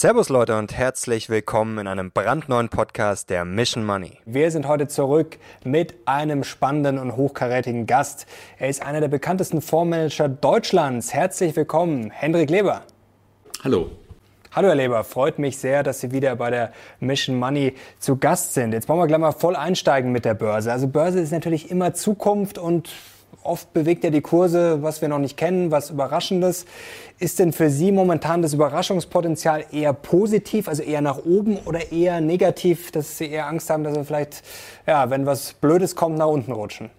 Servus Leute und herzlich willkommen in einem brandneuen Podcast der Mission Money. Wir sind heute zurück mit einem spannenden und hochkarätigen Gast. Er ist einer der bekanntesten Fondsmanager Deutschlands. Herzlich willkommen, Hendrik Leber. Hallo. Hallo Herr Leber, freut mich sehr, dass Sie wieder bei der Mission Money zu Gast sind. Jetzt wollen wir gleich mal voll einsteigen mit der Börse. Also Börse ist natürlich immer Zukunft und oft bewegt ja die Kurse, was wir noch nicht kennen, was Überraschendes. Ist denn für Sie momentan das Überraschungspotenzial eher positiv, also eher nach oben oder eher negativ, dass Sie eher Angst haben, dass wir vielleicht, ja, wenn was Blödes kommt, nach unten rutschen?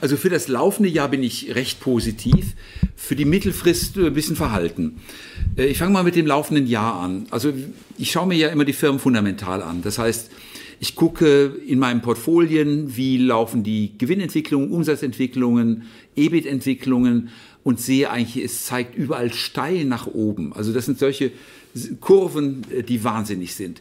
Also für das laufende Jahr bin ich recht positiv, für die Mittelfrist ein bisschen verhalten. Äh, ich fange mal mit dem laufenden Jahr an. Also ich schaue mir ja immer die Firmen fundamental an. Das heißt, ich gucke in meinen Portfolien, wie laufen die Gewinnentwicklungen, Umsatzentwicklungen, EBIT-Entwicklungen und sehe eigentlich, es zeigt überall steil nach oben. Also das sind solche Kurven, äh, die wahnsinnig sind.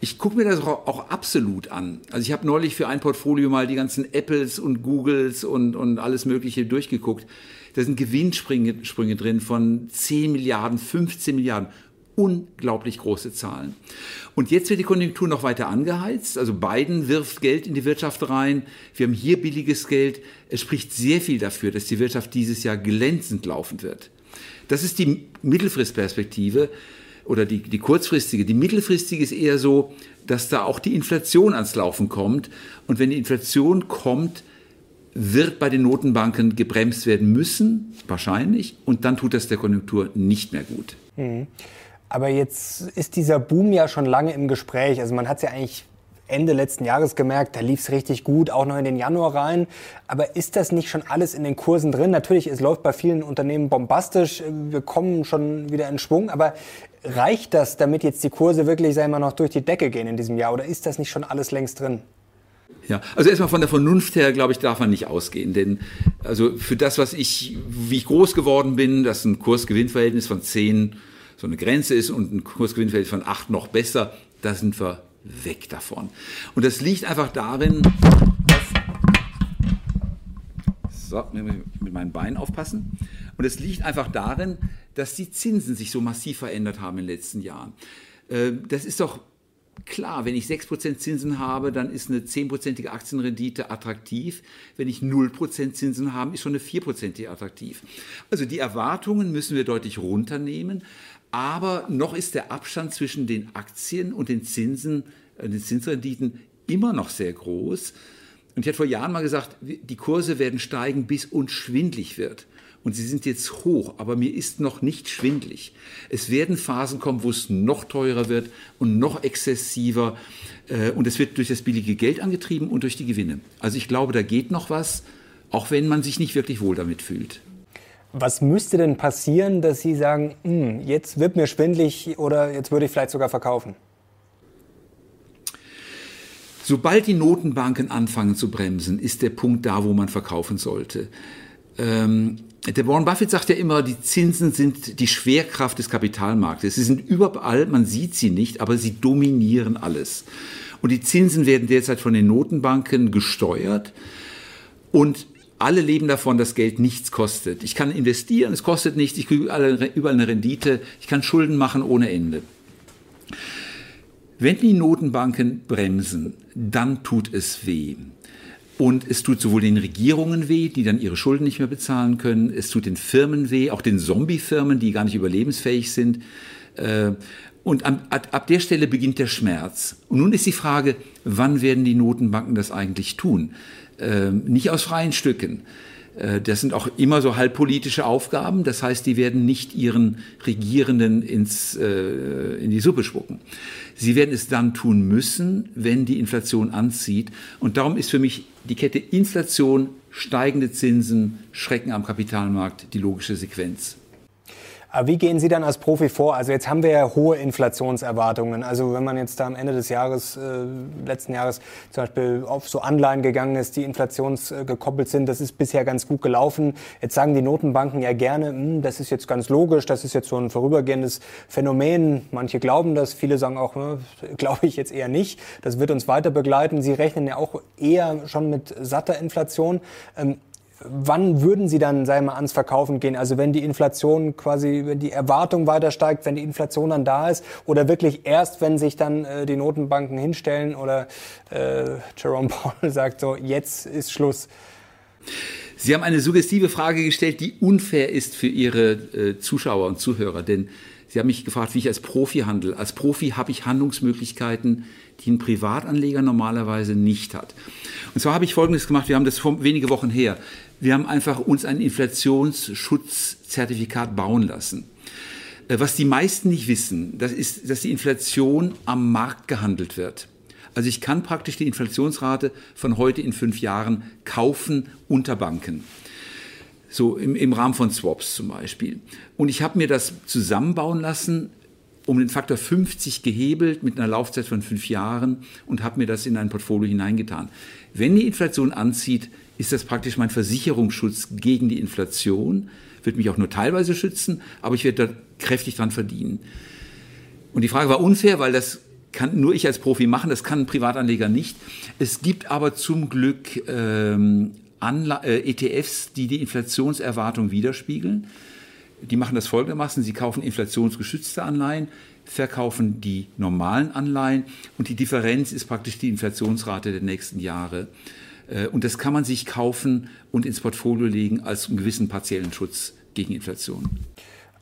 Ich gucke mir das auch absolut an. Also ich habe neulich für ein Portfolio mal die ganzen Apples und Googles und, und alles Mögliche durchgeguckt. Da sind Gewinnsprünge Sprünge drin von 10 Milliarden, 15 Milliarden unglaublich große Zahlen. Und jetzt wird die Konjunktur noch weiter angeheizt. Also Biden wirft Geld in die Wirtschaft rein. Wir haben hier billiges Geld. Es spricht sehr viel dafür, dass die Wirtschaft dieses Jahr glänzend laufen wird. Das ist die Mittelfristperspektive oder die, die kurzfristige. Die mittelfristige ist eher so, dass da auch die Inflation ans Laufen kommt. Und wenn die Inflation kommt, wird bei den Notenbanken gebremst werden müssen, wahrscheinlich, und dann tut das der Konjunktur nicht mehr gut. Mhm. Aber jetzt ist dieser Boom ja schon lange im Gespräch. Also man hat es ja eigentlich Ende letzten Jahres gemerkt, da lief es richtig gut, auch noch in den Januar rein. Aber ist das nicht schon alles in den Kursen drin? Natürlich, es läuft bei vielen Unternehmen bombastisch. Wir kommen schon wieder in Schwung. Aber reicht das, damit jetzt die Kurse wirklich, sagen wir noch durch die Decke gehen in diesem Jahr? Oder ist das nicht schon alles längst drin? Ja, also erstmal von der Vernunft her, glaube ich, darf man nicht ausgehen. Denn also für das, was ich, wie ich groß geworden bin, das ist ein Kursgewinnverhältnis von 10 so eine Grenze ist und ein Kursgewinnverhältnis von 8 noch besser, da sind wir weg davon. Und das liegt einfach darin, dass, so, mit meinen Beinen aufpassen. Und es liegt einfach darin, dass die Zinsen sich so massiv verändert haben in den letzten Jahren. Äh, das ist doch klar, wenn ich 6% Zinsen habe, dann ist eine 10%ige Aktienrendite attraktiv. Wenn ich 0% Zinsen habe, ist schon eine 4%ige attraktiv. Also die Erwartungen müssen wir deutlich runternehmen. Aber noch ist der Abstand zwischen den Aktien und den Zinsen, äh, den Zinsrenditen immer noch sehr groß. Und ich hatte vor Jahren mal gesagt, die Kurse werden steigen, bis uns schwindlig wird. Und sie sind jetzt hoch, aber mir ist noch nicht schwindlig. Es werden Phasen kommen, wo es noch teurer wird und noch exzessiver. Äh, und es wird durch das billige Geld angetrieben und durch die Gewinne. Also ich glaube, da geht noch was, auch wenn man sich nicht wirklich wohl damit fühlt. Was müsste denn passieren, dass Sie sagen, hm, jetzt wird mir schwindlig oder jetzt würde ich vielleicht sogar verkaufen? Sobald die Notenbanken anfangen zu bremsen, ist der Punkt da, wo man verkaufen sollte. Ähm, der Warren Buffett sagt ja immer, die Zinsen sind die Schwerkraft des Kapitalmarktes. Sie sind überall, man sieht sie nicht, aber sie dominieren alles. Und die Zinsen werden derzeit von den Notenbanken gesteuert. Und alle leben davon, dass Geld nichts kostet. Ich kann investieren, es kostet nichts, ich kriege überall eine Rendite, ich kann Schulden machen ohne Ende. Wenn die Notenbanken bremsen, dann tut es weh. Und es tut sowohl den Regierungen weh, die dann ihre Schulden nicht mehr bezahlen können, es tut den Firmen weh, auch den Zombie-Firmen, die gar nicht überlebensfähig sind. Äh, und ab, der Stelle beginnt der Schmerz. Und nun ist die Frage, wann werden die Notenbanken das eigentlich tun? Ähm, nicht aus freien Stücken. Äh, das sind auch immer so halbpolitische Aufgaben. Das heißt, die werden nicht ihren Regierenden ins, äh, in die Suppe spucken. Sie werden es dann tun müssen, wenn die Inflation anzieht. Und darum ist für mich die Kette Inflation, steigende Zinsen, Schrecken am Kapitalmarkt die logische Sequenz. Aber wie gehen Sie dann als Profi vor? Also jetzt haben wir ja hohe Inflationserwartungen. Also wenn man jetzt da am Ende des Jahres, äh, letzten Jahres zum Beispiel auf so Anleihen gegangen ist, die inflationsgekoppelt sind, das ist bisher ganz gut gelaufen. Jetzt sagen die Notenbanken ja gerne, hm, das ist jetzt ganz logisch, das ist jetzt so ein vorübergehendes Phänomen. Manche glauben das, viele sagen auch, ne, glaube ich jetzt eher nicht. Das wird uns weiter begleiten. Sie rechnen ja auch eher schon mit satter Inflation. Ähm, wann würden Sie dann, wir mal, ans Verkaufen gehen? Also wenn die Inflation quasi, wenn die Erwartung weiter steigt, wenn die Inflation dann da ist oder wirklich erst, wenn sich dann äh, die Notenbanken hinstellen oder äh, Jerome Powell sagt so, jetzt ist Schluss? Sie haben eine suggestive Frage gestellt, die unfair ist für Ihre äh, Zuschauer und Zuhörer, denn Sie haben mich gefragt, wie ich als Profi handle. Als Profi habe ich Handlungsmöglichkeiten, die ein Privatanleger normalerweise nicht hat. Und zwar habe ich Folgendes gemacht, wir haben das vor wenige Wochen her. Wir haben einfach uns ein Inflationsschutzzertifikat bauen lassen. Äh, was die meisten nicht wissen, das ist, dass die Inflation am Markt gehandelt wird. Also ich kann praktisch die Inflationsrate von heute in fünf Jahren kaufen unter Banken. So im, im Rahmen von Swaps zum Beispiel. Und ich habe mir das zusammenbauen lassen, um den Faktor 50 gehebelt mit einer Laufzeit von fünf Jahren und habe mir das in ein Portfolio hineingetan. Wenn die Inflation anzieht, ist das praktisch mein Versicherungsschutz gegen die Inflation, wird mich auch nur teilweise schützen, aber ich werde da kräftig dran verdienen. Und die Frage war unfair, weil das kann nur ich als Profi machen, das kann ein Privatanleger nicht. Es gibt aber zum Glück ähm, Anla äh, ETFs, die die Inflationserwartung widerspiegeln. Die machen das folgendermaßen, sie kaufen inflationsgeschützte Anleihen, verkaufen die normalen Anleihen und die Differenz ist praktisch die Inflationsrate der nächsten Jahre. Äh, und das kann man sich kaufen und ins Portfolio legen als einen gewissen partiellen Schutz gegen Inflation.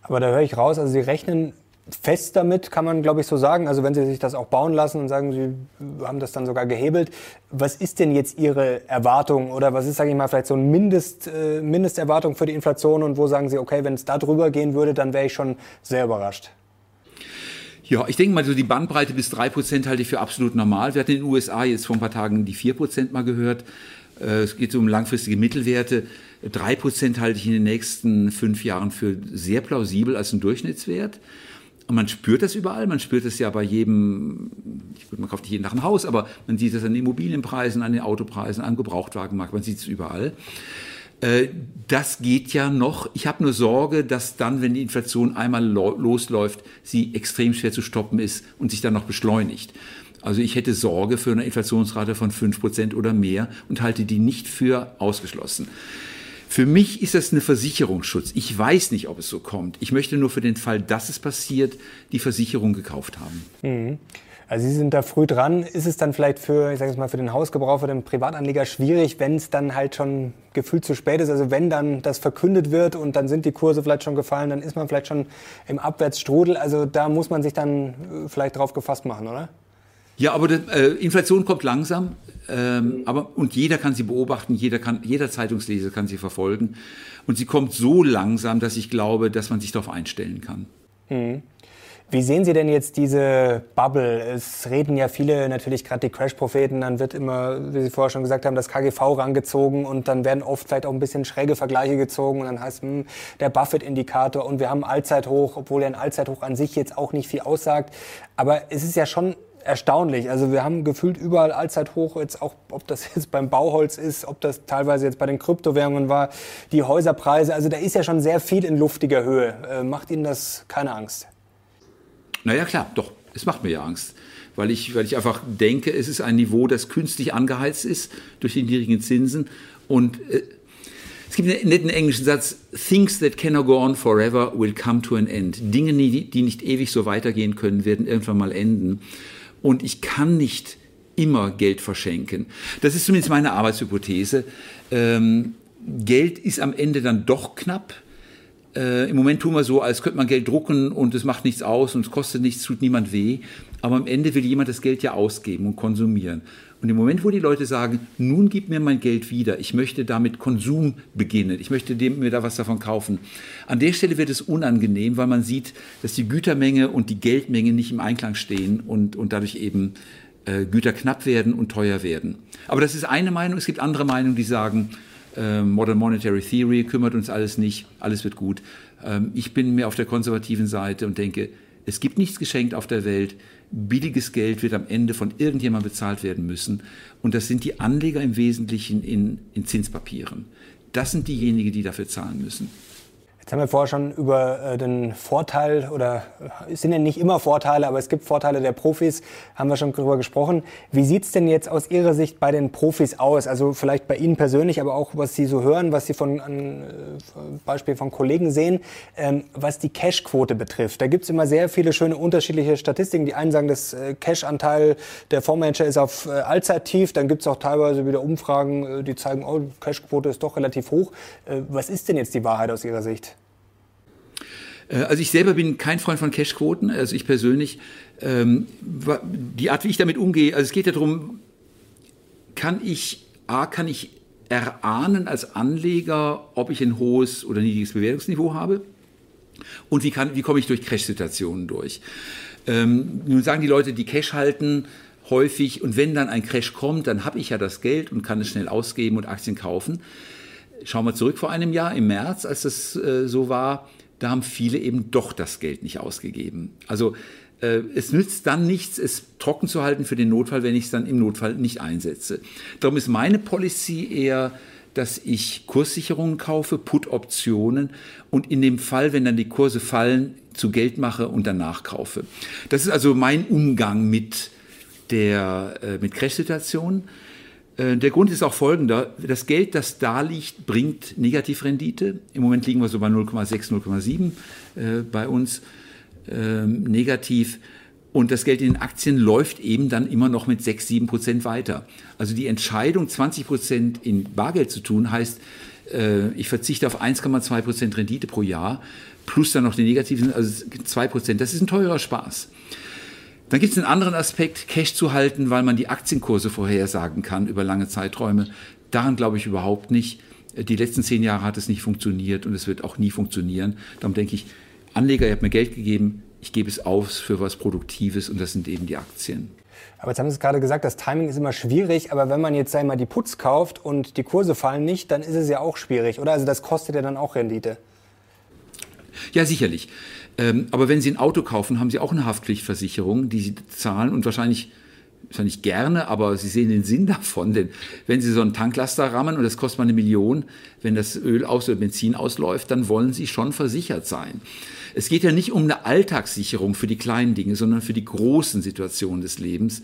Aber da höre ich raus, also Sie rechnen fest damit, kann man glaube ich so sagen. Also wenn Sie sich das auch bauen lassen und sagen, Sie haben das dann sogar gehebelt. Was ist denn jetzt Ihre Erwartung oder was ist, sage ich mal, vielleicht so eine Mindest, äh, Mindesterwartung für die Inflation und wo sagen Sie, okay, wenn es da drüber gehen würde, dann wäre ich schon sehr überrascht? Ja, ich denke mal, so die Bandbreite bis drei Prozent halte ich für absolut normal. Wir hatten in den USA jetzt vor ein paar Tagen die vier Prozent mal gehört. Äh, es geht um langfristige Mittelwerte. Drei Prozent halte ich in den nächsten fünf Jahren für sehr plausibel als ein Durchschnittswert. Und man spürt das überall. Man spürt es ja bei jedem, man kauft nicht jeden Tag ein Haus, aber man sieht es an den Immobilienpreisen, an den Autopreisen, am Gebrauchtwagenmarkt. Man sieht es überall. Äh, das geht ja noch. Ich habe nur Sorge, dass dann, wenn die Inflation einmal losläuft, sie extrem schwer zu stoppen ist und sich dann noch beschleunigt. Also ich hätte Sorge für eine Inflationsrate von 5% oder mehr und halte die nicht für ausgeschlossen. Für mich ist das eine Versicherungsschutz. Ich weiß nicht, ob es so kommt. Ich möchte nur für den Fall, dass es passiert, die Versicherung gekauft haben. Mhm. Also Sie sind da früh dran. Ist es dann vielleicht für, ich sage es mal, für den Hausgebrauch, für den Privatanleger schwierig, wenn es dann halt schon gefühlt zu spät ist? Also wenn dann das verkündet wird und dann sind die Kurse vielleicht schon gefallen, dann ist man vielleicht schon im Abwärtsstrudel. Also da muss man sich dann äh, vielleicht drauf gefasst machen, oder? Ja, aber die, äh, Inflation kommt langsam, ähm, aber und jeder kann sie beobachten, jeder kann, jeder Zeitungsleser kann sie verfolgen und sie kommt so langsam, dass ich glaube, dass man sich darauf einstellen kann. Mhm. Wie sehen Sie denn jetzt diese Bubble? Es reden ja viele, natürlich gerade die Crash-Propheten, dann wird immer, wie Sie vorher schon gesagt haben, das KGV rangezogen und dann werden oft vielleicht auch ein bisschen schräge Vergleiche gezogen und dann heißt hm, der Buffett-Indikator und wir haben Allzeithoch, obwohl ja ein Allzeithoch an sich jetzt auch nicht viel aussagt. Aber es ist ja schon erstaunlich. Also wir haben gefühlt überall Allzeithoch, jetzt auch, ob das jetzt beim Bauholz ist, ob das teilweise jetzt bei den Kryptowährungen war, die Häuserpreise. Also da ist ja schon sehr viel in luftiger Höhe. Äh, macht Ihnen das keine Angst? Naja, klar, doch. Es macht mir ja Angst. Weil ich, weil ich einfach denke, es ist ein Niveau, das künstlich angeheizt ist durch die niedrigen Zinsen. Und äh, es gibt einen netten englischen Satz, Things that cannot go on forever will come to an end. Dinge, die, die nicht ewig so weitergehen können, werden irgendwann mal enden. Und ich kann nicht immer Geld verschenken. Das ist zumindest meine Arbeitshypothese. Ähm, Geld ist am Ende dann doch knapp äh, Im Moment tun wir so, als könnte man Geld drucken und es macht nichts aus und es kostet nichts, tut niemand weh. Aber am Ende will jemand das Geld ja ausgeben und konsumieren. Und im Moment, wo die Leute sagen, nun gib mir mein Geld wieder, ich möchte damit Konsum beginnen, ich möchte mir da was davon kaufen, an der Stelle wird es unangenehm, weil man sieht, dass die Gütermenge und die Geldmenge nicht im Einklang stehen und, und dadurch eben äh, Güter knapp werden und teuer werden. Aber das ist eine Meinung. Es gibt andere Meinungen, die sagen, Modern Monetary Theory kümmert uns alles nicht, alles wird gut. Ähm, ich bin mehr auf der konservativen Seite und denke, es gibt nichts geschenkt auf der Welt. Billiges Geld wird am Ende von irgendjemandem bezahlt werden müssen. Und das sind die Anleger im Wesentlichen in, in Zinspapieren. Das sind diejenigen, die dafür zahlen müssen. Jetzt haben wir vorher schon über äh, den Vorteil oder äh, es sind ja nicht immer Vorteile, aber es gibt Vorteile der Profis, haben wir schon drüber gesprochen. Wie sieht's denn jetzt aus Ihrer Sicht bei den Profis aus? Also vielleicht bei Ihnen persönlich, aber auch was Sie so hören, was Sie von an, äh, Beispiel von Kollegen sehen, ähm, was die Cash-Quote betrifft. Da gibt's immer sehr viele schöne unterschiedliche Statistiken. Die einen sagen, das Cash-Anteil der Fondsmanager ist auf äh, Allzeittief. Dann gibt's auch teilweise wieder Umfragen, die zeigen, oh, Cash-Quote ist doch relativ hoch. Was ist denn jetzt die Wahrheit aus Ihrer Sicht? Äh, also ich selber bin kein Freund von Cashquoten, also ich persönlich. Ähm, die Art, wie ich damit umgehe, also es geht ja darum, kann ich, A, kann ich erahnen als Anleger, ob ich ein hohes oder niedriges Bewertungsniveau habe? Und wie, kann, wie komme ich durch Crash-Situationen durch? Ähm, nun sagen die Leute, die Cash halten, häufig, und wenn dann ein Crash kommt, dann habe ich ja das Geld und kann es schnell ausgeben und Aktien kaufen. Schauen wir zurück vor einem Jahr, im März, als das äh, so war, da haben viele eben doch das Geld nicht ausgegeben. Also äh, es nützt dann nichts, es trocken zu halten für den Notfall, wenn ich es dann im Notfall nicht einsetze. Darum ist meine Policy eher, dass ich Kurssicherungen kaufe, Put-Optionen und in dem Fall, wenn dann die Kurse fallen, zu Geld mache und danach kaufe. Das ist also mein Umgang mit der äh, mit Crash-Situationen. Äh, der Grund ist auch folgender. Das Geld, das da liegt, bringt Negativrendite. Im Moment liegen wir so bei 0,6, 0,7 äh, bei uns ähm, negativ. Und das Geld in den Aktien läuft eben dann immer noch mit 6, 7 Prozent weiter. Also die Entscheidung, 20 Prozent in Bargeld zu tun, heißt, äh, ich verzichte auf 1,2 Prozent Rendite pro Jahr, plus dann noch die negativen, also 2 Prozent. Das ist ein teurer Spaß. Dann gibt es einen anderen Aspekt, Cash zu halten, weil man die Aktienkurse vorhersagen kann über lange Zeiträume. Daran glaube ich überhaupt nicht. Die letzten zehn Jahre hat es nicht funktioniert und es wird auch nie funktionieren. Darum denke ich, Anleger, ihr habt mir Geld gegeben, ich gebe es aus für was Produktives und das sind eben die Aktien. Aber jetzt haben Sie es gerade gesagt, das Timing ist immer schwierig, aber wenn man jetzt einmal die Putz kauft und die Kurse fallen nicht, dann ist es ja auch schwierig, oder? Also das kostet ja dann auch Rendite. Ja, sicherlich. Ähm, aber wenn Sie ein Auto kaufen, haben Sie auch eine Haftpflichtversicherung, die Sie zahlen und wahrscheinlich wahrscheinlich gerne, aber Sie sehen den Sinn davon, denn wenn Sie so einen Tanklaster rammen und das kostet mal eine Million, wenn das Öl aus oder Benzin ausläuft, dann wollen Sie schon versichert sein. Es geht ja nicht um eine Alltagssicherung für die kleinen Dinge, sondern für die großen Situationen des Lebens.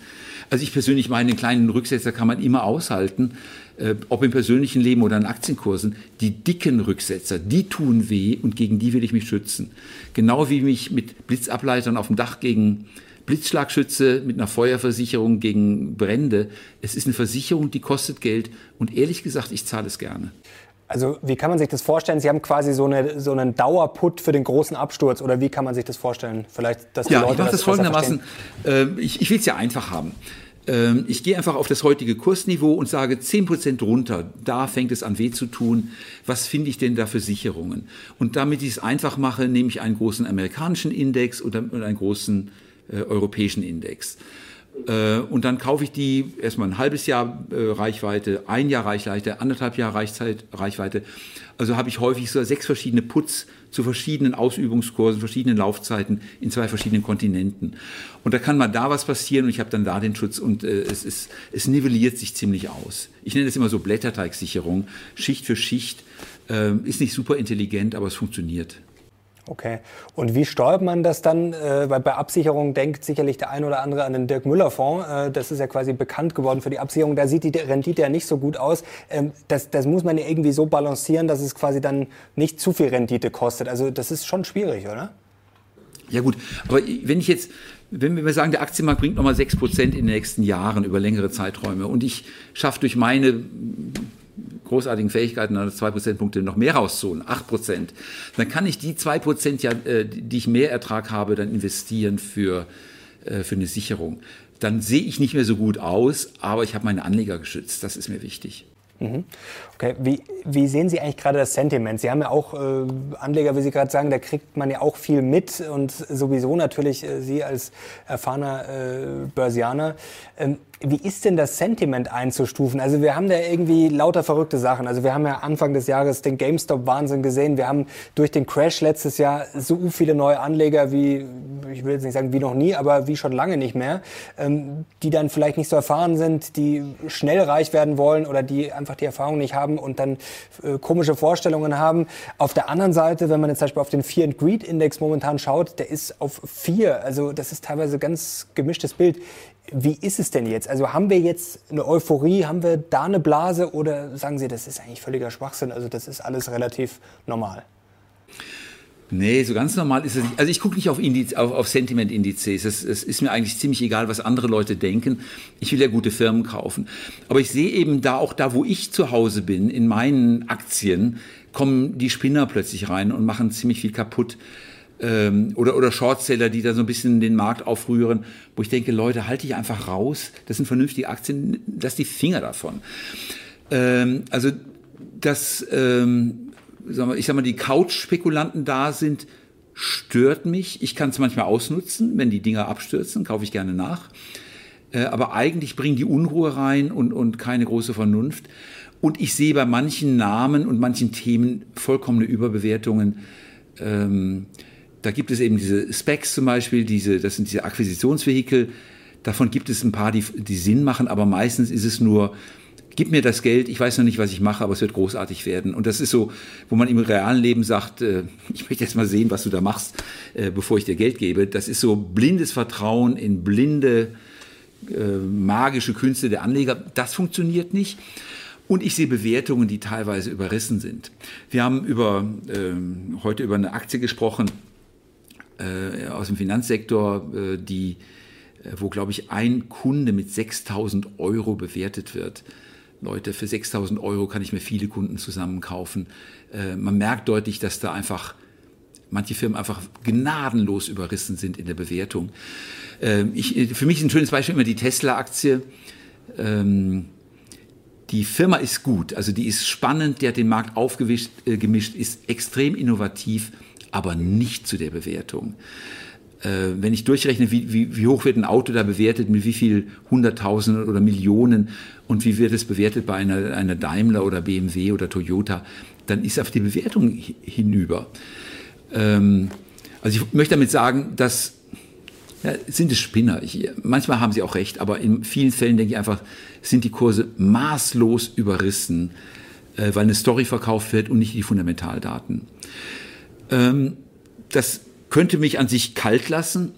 Also ich persönlich meine, den kleinen Rücksetzer kann man immer aushalten, äh, ob im persönlichen Leben oder in Aktienkursen. Die dicken Rücksetzer, die tun weh und gegen die will ich mich schützen. Genau wie mich mit Blitzableitern auf dem Dach gegen Blitzschlagschütze mit einer Feuerversicherung gegen Brände. Es ist eine Versicherung, die kostet Geld und ehrlich gesagt, ich zahle es gerne. Also wie kann man sich das vorstellen? Sie haben quasi so, eine, so einen Dauerput für den großen Absturz oder wie kann man sich das vorstellen? Vielleicht, dass die ja, Leute ich mache das, das folgendermaßen. Äh, ich ich will es ja einfach haben. Ähm, ich gehe einfach auf das heutige Kursniveau und sage 10% runter, da fängt es an weh zu tun. Was finde ich denn da für Sicherungen? Und damit ich es einfach mache, nehme ich einen großen amerikanischen Index oder einen großen äh, europäischen Index. Äh, und dann kaufe ich die erstmal ein halbes Jahr äh, Reichweite, ein Jahr Reichweite, anderthalb Jahr Reichzeit, Reichweite. Also habe ich häufig so sechs verschiedene Putz zu verschiedenen Ausübungskursen, verschiedenen Laufzeiten in zwei verschiedenen Kontinenten. Und da kann mal da was passieren und ich habe dann da den Schutz und es, ist, es nivelliert sich ziemlich aus. Ich nenne das immer so Blätterteigsicherung, Schicht für Schicht. Äh, ist nicht super intelligent, aber es funktioniert. Okay. Und wie steuert man das dann? Äh, weil bei Absicherung denkt sicherlich der ein oder andere an den Dirk Müller Fonds. Äh, das ist ja quasi bekannt geworden für die Absicherung. Da sieht die Rendite ja nicht so gut aus. Ähm, das, das muss man ja irgendwie so balancieren, dass es quasi dann nicht zu viel Rendite kostet. Also das ist schon schwierig, oder? Ja gut, aber wenn ich jetzt, wenn wir sagen, der Aktienmarkt bringt nochmal 6% in den nächsten Jahren über längere Zeiträume und ich schaffe durch meine großartigen Fähigkeiten, also zwei Prozentpunkte noch mehr rauszuholen, acht Prozent, dann kann ich die zwei Prozent, ja, äh, die ich mehr Ertrag habe, dann investieren für, äh, für eine Sicherung. Dann sehe ich nicht mehr so gut aus, aber ich habe meine Anleger geschützt. Das ist mir wichtig. Mhm. Okay, wie, wie sehen Sie eigentlich gerade das Sentiment? Sie haben ja auch äh, Anleger, wie Sie gerade sagen, da kriegt man ja auch viel mit und sowieso natürlich äh, Sie als erfahrener äh, Börsianer. Ähm, wie ist denn das Sentiment einzustufen? Also wir haben da irgendwie lauter verrückte Sachen. Also wir haben ja Anfang des Jahres den GameStop-Wahnsinn gesehen. Wir haben durch den Crash letztes Jahr so viele neue Anleger wie, ich will jetzt nicht sagen wie noch nie, aber wie schon lange nicht mehr, ähm, die dann vielleicht nicht so erfahren sind, die schnell reich werden wollen oder die einfach die Erfahrung nicht haben und dann äh, komische Vorstellungen haben. Auf der anderen Seite, wenn man jetzt zum Beispiel auf den Fear and Greed Index momentan schaut, der ist auf vier. Also das ist teilweise ganz gemischtes Bild. Wie ist es denn jetzt? Also haben wir jetzt eine Euphorie, haben wir da eine Blase oder sagen Sie, das ist eigentlich völliger Schwachsinn? Also das ist alles relativ normal. Nee, so ganz normal ist es nicht. Also ich gucke nicht auf, Indiz, auf, auf Sentiment-Indizes. Es, es ist mir eigentlich ziemlich egal, was andere Leute denken. Ich will ja gute Firmen kaufen. Aber ich sehe eben da, auch da, wo ich zu Hause bin, in meinen Aktien, kommen die Spinner plötzlich rein und machen ziemlich viel kaputt. Ähm, oder, oder Shortseller, die da so ein bisschen den Markt aufrühren, wo ich denke, Leute, halte ich einfach raus. Das sind vernünftige Aktien, lass die Finger davon. Ähm, also das... Ähm, ich sag mal, die Couch-Spekulanten da sind, stört mich. Ich kann es manchmal ausnutzen, wenn die Dinger abstürzen, kaufe ich gerne nach. Äh, aber eigentlich bringen die Unruhe rein und, und keine große Vernunft. Und ich sehe bei manchen Namen und manchen Themen vollkommene Überbewertungen. Ähm, da gibt es eben diese Specs zum Beispiel, diese, das sind diese Akquisitionsvehikel. Davon gibt es ein paar, die, die Sinn machen, aber meistens ist es nur gib mir das Geld, ich weiß noch nicht, was ich mache, aber es wird großartig werden. Und das ist so, wo man im realen Leben sagt, äh, ich möchte jetzt mal sehen, was du da machst, äh, bevor ich dir Geld gebe. Das ist so blindes Vertrauen in blinde, äh, magische Künste der Anleger. Das funktioniert nicht. Und ich sehe Bewertungen, die teilweise überrissen sind. Wir haben über, ähm, heute über eine Aktie gesprochen äh, aus dem Finanzsektor, äh, die äh, wo, glaube ich, ein Kunde mit 6000 Euro bewertet wird. Leute, für 6000 Euro kann ich mir viele Kunden zusammenkaufen. Äh, man merkt deutlich, dass da einfach manche Firmen einfach gnadenlos überrissen sind in der Bewertung. Äh, ich, für mich ist ein schönes Beispiel immer die Tesla-Aktie. Ähm, die Firma ist gut, also die ist spannend, die hat den Markt aufgemischt, äh, gemischt, ist extrem innovativ, aber nicht zu der Bewertung äh, wenn ich durchrechne, wie, wie, wie hoch wird ein Auto da bewertet, mit wie viel Hunderttausenden oder Millionen und wie wird es bewertet bei einer, einer Daimler oder BMW oder Toyota, dann ist auf die Bewertung hinüber. Ähm, also ich möchte damit sagen, dass ja, sind es Spinner. Ich, manchmal haben sie auch recht, aber in vielen Fällen denke ich einfach, sind die Kurse maßlos überrissen, äh, weil eine Story verkauft wird und nicht die Fundamentaldaten. Ähm, das könnte mich an sich kalt lassen.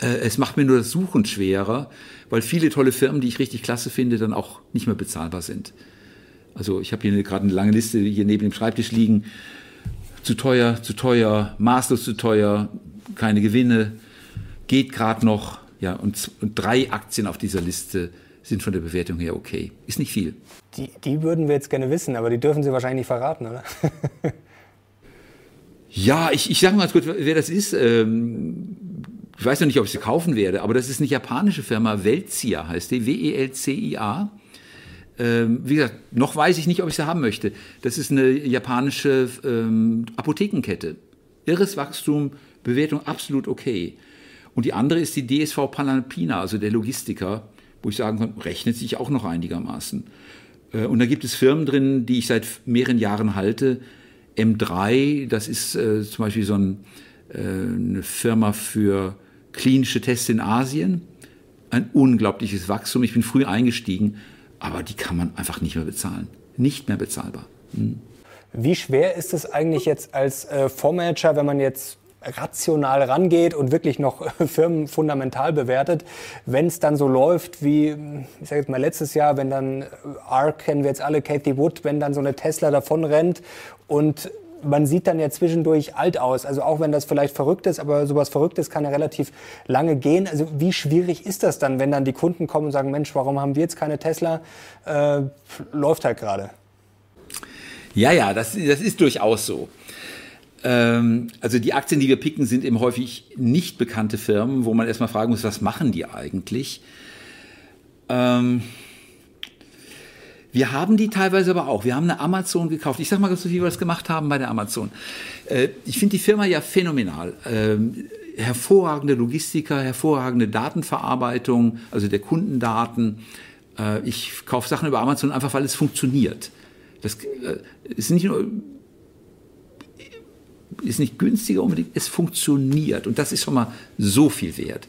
Äh, es macht mir nur das Suchen schwerer, weil viele tolle Firmen, die ich richtig klasse finde, dann auch nicht mehr bezahlbar sind. Also ich habe hier gerade eine lange Liste hier neben dem Schreibtisch liegen. Zu teuer, zu teuer, maßlos zu teuer, keine Gewinne, geht gerade noch. Ja, und, und drei Aktien auf dieser Liste sind von der Bewertung her okay. Ist nicht viel. Die, die würden wir jetzt gerne wissen, aber die dürfen Sie wahrscheinlich nicht verraten, oder? Ja, ich, ich sage mal kurz, wer das ist. Ähm, ich weiß noch nicht, ob ich sie kaufen werde, aber das ist eine japanische Firma, Welzia heißt die, W-E-L-C-I-A. Ähm, wie gesagt, noch weiß ich nicht, ob ich sie haben möchte. Das ist eine japanische ähm, Apothekenkette. Irres Wachstum, Bewertung absolut okay. Und die andere ist die DSV Panalpina, also der Logistiker, wo ich sagen kann, rechnet sich auch noch einigermaßen. Äh, und da gibt es Firmen drin, die ich seit mehreren Jahren halte, M3, das ist äh, zum Beispiel so ein, äh, eine Firma für klinische Tests in Asien. Ein unglaubliches Wachstum. Ich bin früh eingestiegen, aber die kann man einfach nicht mehr bezahlen. Nicht mehr bezahlbar. Hm. Wie schwer ist es eigentlich jetzt als äh, Fondsmanager, wenn man jetzt rational rangeht und wirklich noch Firmen fundamental bewertet, wenn es dann so läuft wie, ich sage jetzt mal letztes Jahr, wenn dann ARC, kennen wir jetzt alle, Kathy Wood, wenn dann so eine Tesla davon rennt und man sieht dann ja zwischendurch alt aus. Also auch wenn das vielleicht verrückt ist, aber sowas Verrücktes kann ja relativ lange gehen. Also wie schwierig ist das dann, wenn dann die Kunden kommen und sagen, Mensch, warum haben wir jetzt keine Tesla? Äh, läuft halt gerade. Ja, ja, das, das ist durchaus so. Ähm, also die Aktien, die wir picken, sind eben häufig nicht bekannte Firmen, wo man erstmal fragen muss, was machen die eigentlich? Ähm, wir haben die teilweise aber auch. Wir haben eine Amazon gekauft. Ich sag mal wie wir das gemacht haben bei der Amazon. Äh, ich finde die Firma ja phänomenal. Ähm, hervorragende Logistiker, hervorragende Datenverarbeitung, also der Kundendaten. Äh, ich kaufe Sachen über Amazon einfach, weil es funktioniert. Das äh, ist nicht nur ist nicht günstiger unbedingt, es funktioniert und das ist schon mal so viel wert.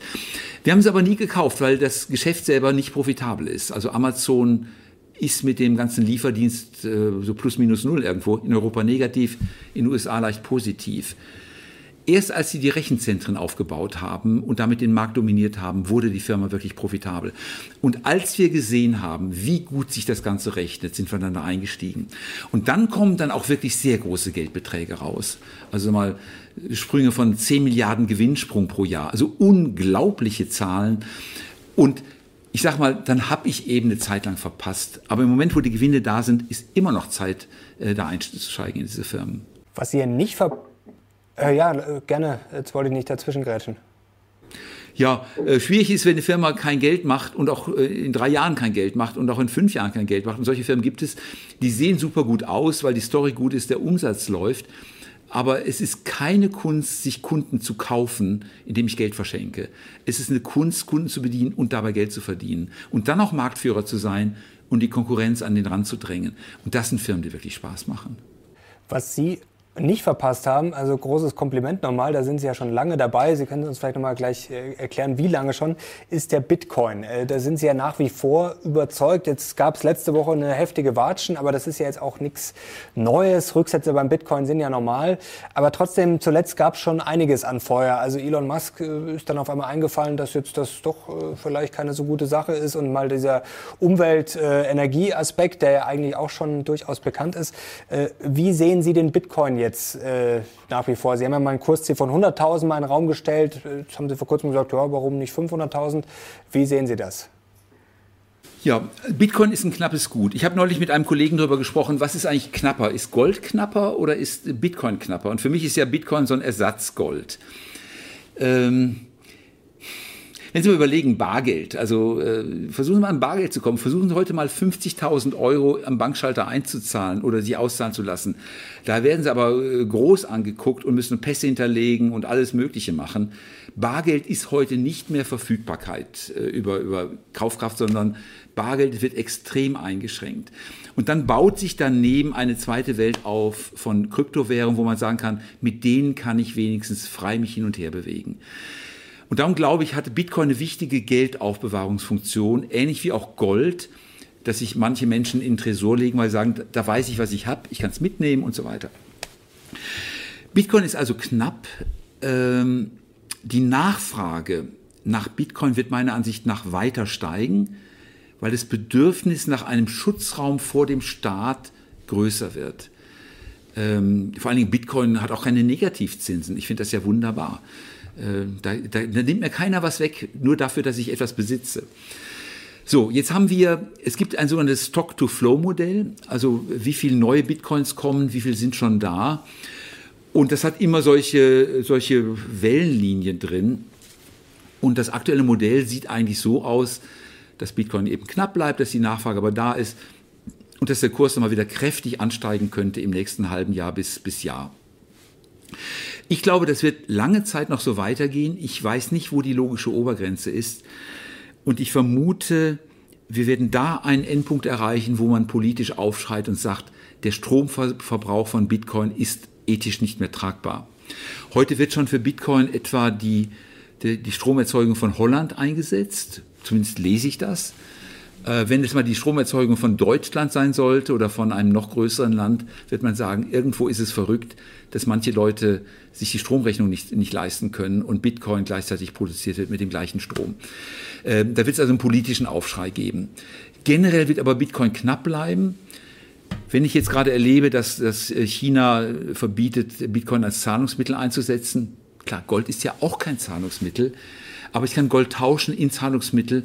Wir haben es aber nie gekauft, weil das Geschäft selber nicht profitabel ist. Also Amazon ist mit dem ganzen Lieferdienst äh, so plus minus null irgendwo, in Europa negativ, in den USA leicht positiv. Erst als sie die Rechenzentren aufgebaut haben und damit den Markt dominiert haben, wurde die Firma wirklich profitabel. Und als wir gesehen haben, wie gut sich das Ganze rechnet, sind wir dann da eingestiegen. Und dann kommen dann auch wirklich sehr große Geldbeträge raus. Also mal Sprünge von 10 Milliarden Gewinnsprung pro Jahr. Also unglaubliche Zahlen. Und ich sag mal, dann habe ich eben eine Zeit lang verpasst. Aber im Moment, wo die Gewinne da sind, ist immer noch Zeit, äh, da einzusteigen in diese Firmen. Was ihr nicht verpasst äh, ja, äh, gerne. Jetzt wollte ich nicht dazwischen grätschen. Ja, äh, schwierig ist, wenn eine Firma kein Geld macht und auch äh, in drei Jahren kein Geld macht und auch in fünf Jahren kein Geld macht. Und solche Firmen gibt es, die sehen super gut aus, weil die Story gut ist, der Umsatz läuft. Aber es ist keine Kunst, sich Kunden zu kaufen, indem ich Geld verschenke. Es ist eine Kunst, Kunden zu bedienen und dabei Geld zu verdienen. Und dann auch Marktführer zu sein und die Konkurrenz an den Rand zu drängen. Und das sind Firmen, die wirklich Spaß machen. Was Sie nicht verpasst haben. Also großes Kompliment nochmal, da sind Sie ja schon lange dabei. Sie können uns vielleicht nochmal gleich äh, erklären, wie lange schon ist der Bitcoin. Äh, da sind Sie ja nach wie vor überzeugt. Jetzt gab es letzte Woche eine heftige Watschen, aber das ist ja jetzt auch nichts Neues. Rücksätze beim Bitcoin sind ja normal. Aber trotzdem, zuletzt gab es schon einiges an Feuer. Also Elon Musk äh, ist dann auf einmal eingefallen, dass jetzt das doch vielleicht keine so gute Sache ist und mal dieser Umwelt-Energie-Aspekt, der ja eigentlich auch schon durchaus bekannt ist. Wie sehen Sie den Bitcoin jetzt? Jetzt äh, nach wie vor? Sie haben ja mal ein Kursziel von 100.000 mal in den Raum gestellt. Jetzt haben Sie vor kurzem gesagt, ja, warum nicht 500.000? Wie sehen Sie das? Ja, Bitcoin ist ein knappes Gut. Ich habe neulich mit einem Kollegen darüber gesprochen, was ist eigentlich knapper? Ist Gold knapper oder ist Bitcoin knapper? Und für mich ist ja Bitcoin so ein Ersatzgold. Ähm, wenn Sie mal überlegen, Bargeld, also äh, versuchen Sie mal an Bargeld zu kommen, versuchen Sie heute mal 50.000 Euro am Bankschalter einzuzahlen oder sie auszahlen zu lassen. Da werden Sie aber äh, groß angeguckt und müssen Pässe hinterlegen und alles Mögliche machen. Bargeld ist heute nicht mehr Verfügbarkeit äh, über, über Kaufkraft, sondern Bargeld wird extrem eingeschränkt. Und dann baut sich daneben eine zweite Welt auf von Kryptowährungen, wo man sagen kann, mit denen kann ich wenigstens frei mich hin und her bewegen. Und darum glaube ich, hatte Bitcoin eine wichtige Geldaufbewahrungsfunktion, ähnlich wie auch Gold, dass sich manche Menschen in den Tresor legen, weil sie sagen, da weiß ich, was ich habe, ich kann es mitnehmen und so weiter. Bitcoin ist also knapp. Ähm, die Nachfrage nach Bitcoin wird meiner Ansicht nach weiter steigen, weil das Bedürfnis nach einem Schutzraum vor dem Staat größer wird. Ähm, vor allen Dingen Bitcoin hat auch keine Negativzinsen. Ich finde das ja wunderbar. Äh, da, da, da nimmt mir keiner was weg, nur dafür, dass ich etwas besitze. So, jetzt haben wir, es gibt ein sogenanntes Stock-to-Flow-Modell, also wie viele neue Bitcoins kommen, wie viele sind schon da. Und das hat immer solche, solche Wellenlinien drin. Und das aktuelle Modell sieht eigentlich so aus, dass Bitcoin eben knapp bleibt, dass die Nachfrage aber da ist und dass der Kurs nochmal wieder kräftig ansteigen könnte im nächsten halben Jahr bis, bis Jahr. Ich glaube, das wird lange Zeit noch so weitergehen. Ich weiß nicht, wo die logische Obergrenze ist. Und ich vermute, wir werden da einen Endpunkt erreichen, wo man politisch aufschreit und sagt, der Stromverbrauch von Bitcoin ist ethisch nicht mehr tragbar. Heute wird schon für Bitcoin etwa die, die, die Stromerzeugung von Holland eingesetzt. Zumindest lese ich das. Äh, wenn es mal die Stromerzeugung von Deutschland sein sollte oder von einem noch größeren Land, wird man sagen, irgendwo ist es verrückt, dass manche Leute sich die Stromrechnung nicht, nicht leisten können und Bitcoin gleichzeitig produziert wird mit dem gleichen Strom. Äh, da wird es also einen politischen Aufschrei geben. Generell wird aber Bitcoin knapp bleiben. Wenn ich jetzt gerade erlebe, dass, dass China verbietet, Bitcoin als Zahlungsmittel einzusetzen, klar, Gold ist ja auch kein Zahlungsmittel, aber ich kann Gold tauschen in Zahlungsmittel äh,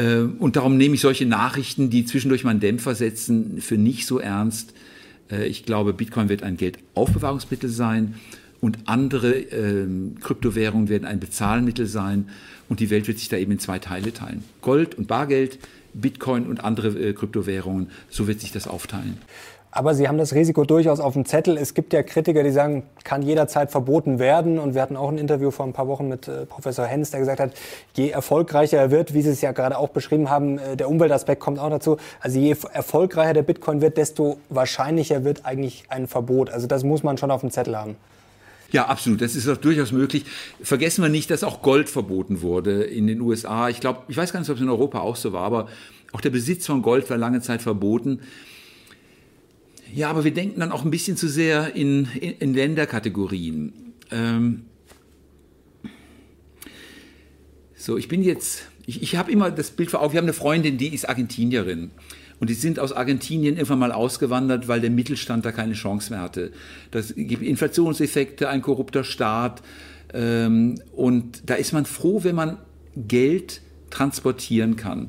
und darum nehme ich solche Nachrichten, die zwischendurch mal einen Dämpfer setzen, für nicht so ernst. Äh, ich glaube, Bitcoin wird ein Geldaufbewahrungsmittel sein und andere ähm, Kryptowährungen werden ein Bezahlmittel sein und die Welt wird sich da eben in zwei Teile teilen. Gold und Bargeld, Bitcoin und andere äh, Kryptowährungen, so wird sich das aufteilen. Aber Sie haben das Risiko durchaus auf dem Zettel. Es gibt ja Kritiker, die sagen, kann jederzeit verboten werden. Und wir hatten auch ein Interview vor ein paar Wochen mit äh, Professor Hens, der gesagt hat, je erfolgreicher er wird, wie Sie es ja gerade auch beschrieben haben, äh, der Umweltaspekt kommt auch dazu. Also je erfolgreicher der Bitcoin wird, desto wahrscheinlicher wird eigentlich ein Verbot. Also das muss man schon auf dem Zettel haben. Ja, absolut. Das ist auch durchaus möglich. Vergessen wir nicht, dass auch Gold verboten wurde in den USA. Ich glaube, ich weiß gar nicht, ob es in Europa auch so war, aber auch der Besitz von Gold war lange Zeit verboten. Ja, aber wir denken dann auch ein bisschen zu sehr in, in, in Länderkategorien. Ähm so, ich bin jetzt, ich, ich habe immer das Bild vor Augen, wir haben eine Freundin, die ist Argentinierin. Und die sind aus Argentinien irgendwann mal ausgewandert, weil der Mittelstand da keine Chance mehr hatte. Das gibt Inflationseffekte, ein korrupter Staat. Ähm, und da ist man froh, wenn man Geld transportieren kann.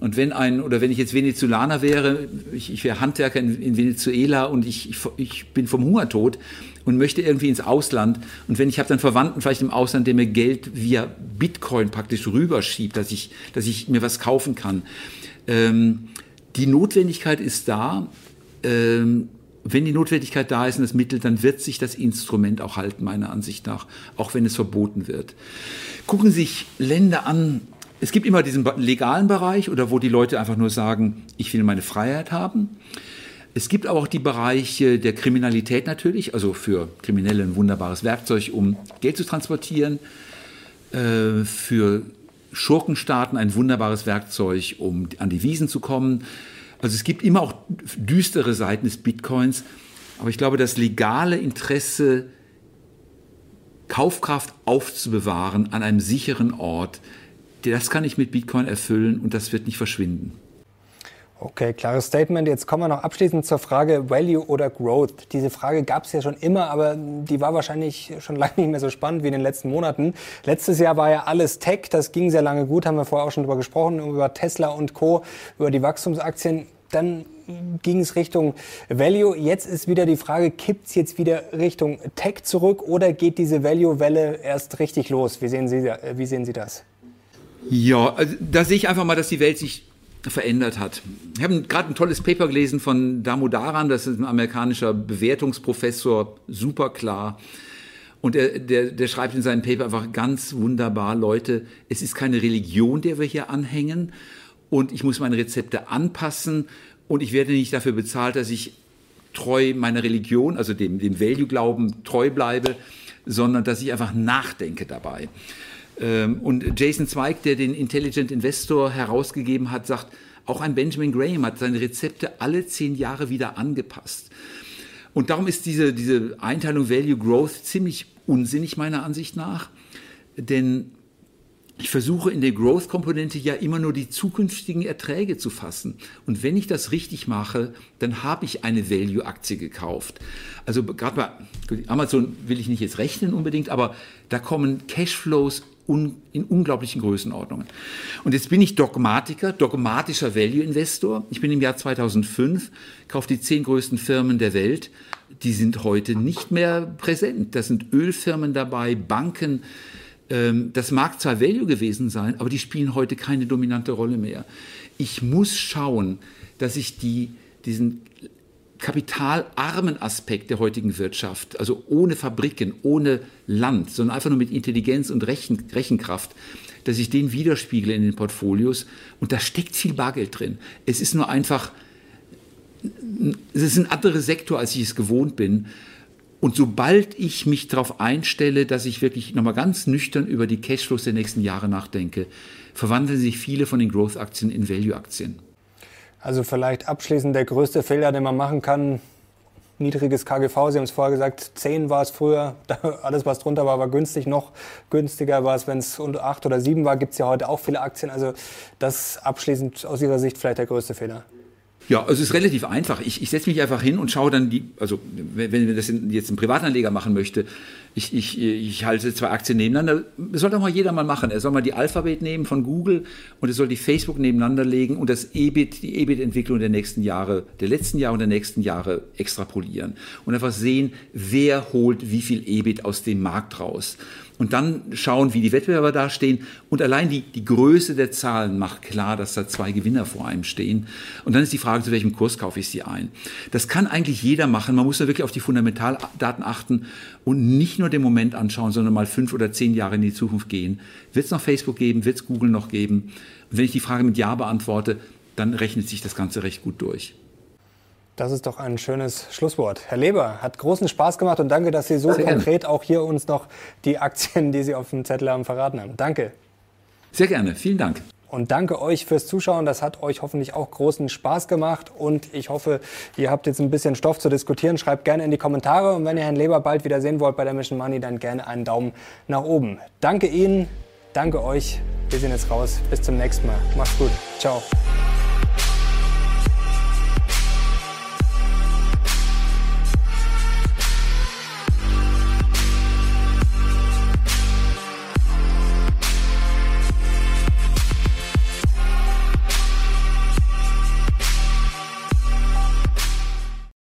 Und wenn ein, oder wenn ich jetzt Venezolaner wäre, ich, ich wäre Handwerker in, in, Venezuela und ich, ich, ich bin vom Hungertod und möchte irgendwie ins Ausland. Und wenn ich habe dann Verwandten vielleicht im Ausland, der mir Geld via Bitcoin praktisch rüberschiebt, dass ich, dass ich mir was kaufen kann. Ähm, die Notwendigkeit ist da. Ähm, wenn die Notwendigkeit da ist und das Mittel, dann wird sich das Instrument auch halten, meiner Ansicht nach, auch wenn es verboten wird. Gucken sich Länder an. Es gibt immer diesen legalen Bereich oder wo die Leute einfach nur sagen, ich will meine Freiheit haben. Es gibt aber auch die Bereiche der Kriminalität natürlich, also für Kriminelle ein wunderbares Werkzeug, um Geld zu transportieren, äh, für Schurkenstaaten ein wunderbares Werkzeug, um an die Wiesen zu kommen. Also es gibt immer auch düstere Seiten des Bitcoins, aber ich glaube, das legale Interesse, Kaufkraft aufzubewahren an einem sicheren Ort, das kann ich mit Bitcoin erfüllen und das wird nicht verschwinden. Okay, klares Statement. Jetzt kommen wir noch abschließend zur Frage Value oder Growth. Diese Frage gab es ja schon immer, aber die war wahrscheinlich schon lange nicht mehr so spannend wie in den letzten Monaten. Letztes Jahr war ja alles Tech, das ging sehr lange gut, haben wir vorher auch schon drüber gesprochen, über Tesla und Co., über die Wachstumsaktien. Dann ging es Richtung Value. Jetzt ist wieder die Frage, kippt es jetzt wieder Richtung Tech zurück oder geht diese Value-Welle erst richtig los? Wie sehen Sie, wie sehen Sie das? Ja, also da sehe ich einfach mal, dass die Welt sich verändert hat. Ich habe gerade ein tolles Paper gelesen von Damodaran, das ist ein amerikanischer Bewertungsprofessor, super klar. Und der, der, der schreibt in seinem Paper einfach ganz wunderbar, Leute, es ist keine Religion, der wir hier anhängen und ich muss meine Rezepte anpassen und ich werde nicht dafür bezahlt, dass ich treu meiner Religion, also dem, dem Value-Glauben treu bleibe, sondern dass ich einfach nachdenke dabei. Ähm, und Jason Zweig, der den Intelligent Investor herausgegeben hat, sagt, auch ein Benjamin Graham hat seine Rezepte alle zehn Jahre wieder angepasst. Und darum ist diese, diese Einteilung Value Growth ziemlich unsinnig meiner Ansicht nach, denn ich versuche in der Growth-Komponente ja immer nur die zukünftigen Erträge zu fassen. Und wenn ich das richtig mache, dann habe ich eine Value-Aktie gekauft. Also gerade bei Amazon will ich nicht jetzt rechnen unbedingt, aber da kommen Cashflows un, in unglaublichen Größenordnungen. Und jetzt bin ich Dogmatiker, dogmatischer Value-Investor. Ich bin im Jahr 2005, kaufe die zehn größten Firmen der Welt. Die sind heute nicht mehr präsent. Da sind Ölfirmen dabei, Banken. Ähm, das mag zwar Value gewesen sein, aber die spielen heute keine dominante Rolle mehr. Ich muss schauen, dass ich die, diesen kapitalarmen Aspekt der heutigen Wirtschaft, also ohne Fabriken, ohne Land, sondern einfach nur mit Intelligenz und Rechen, Rechenkraft, dass ich den widerspiegle in den Portfolios. Und da steckt viel Bargeld drin. Es ist nur einfach, es ist ein anderer Sektor, als ich es gewohnt bin. Und sobald ich mich darauf einstelle, dass ich wirklich nochmal ganz nüchtern über die Cashflows der nächsten Jahre nachdenke, verwandeln sich viele von den Growth-Aktien in Value-Aktien. Also vielleicht abschließend der größte Fehler, den man machen kann, niedriges KGV. Sie haben es vorher gesagt, 10 war es früher, alles was drunter war, war günstig. Noch günstiger war es, wenn es unter 8 oder 7 war, gibt es ja heute auch viele Aktien. Also das abschließend aus Ihrer Sicht vielleicht der größte Fehler. Ja, also es ist relativ einfach. Ich, ich setze mich einfach hin und schaue dann die, also wenn, wenn das jetzt ein Privatanleger machen möchte, ich, ich, ich halte zwei Aktien nebeneinander. Das soll doch mal jeder mal machen. Er soll mal die Alphabet nehmen von Google und er soll die Facebook nebeneinander legen und das EBIT, die EBIT-Entwicklung der nächsten Jahre, der letzten Jahre und der nächsten Jahre extrapolieren und einfach sehen, wer holt wie viel EBIT aus dem Markt raus und dann schauen, wie die Wettbewerber dastehen. Und allein die, die Größe der Zahlen macht klar, dass da zwei Gewinner vor einem stehen. Und dann ist die Frage, zu welchem Kurs kaufe ich sie ein. Das kann eigentlich jeder machen. Man muss da wirklich auf die Fundamentaldaten achten und nicht nur den Moment anschauen, sondern mal fünf oder zehn Jahre in die Zukunft gehen. Wird es noch Facebook geben? Wird es Google noch geben? Und wenn ich die Frage mit Ja beantworte, dann rechnet sich das Ganze recht gut durch. Das ist doch ein schönes Schlusswort. Herr Leber, hat großen Spaß gemacht und danke, dass Sie so Sehr konkret gerne. auch hier uns noch die Aktien, die Sie auf dem Zettel haben, verraten haben. Danke. Sehr gerne, vielen Dank. Und danke euch fürs Zuschauen. Das hat euch hoffentlich auch großen Spaß gemacht. Und ich hoffe, ihr habt jetzt ein bisschen Stoff zu diskutieren. Schreibt gerne in die Kommentare. Und wenn ihr Herrn Leber bald wieder sehen wollt bei der Mission Money, dann gerne einen Daumen nach oben. Danke Ihnen, danke euch. Wir sehen jetzt raus. Bis zum nächsten Mal. Macht's gut. Ciao.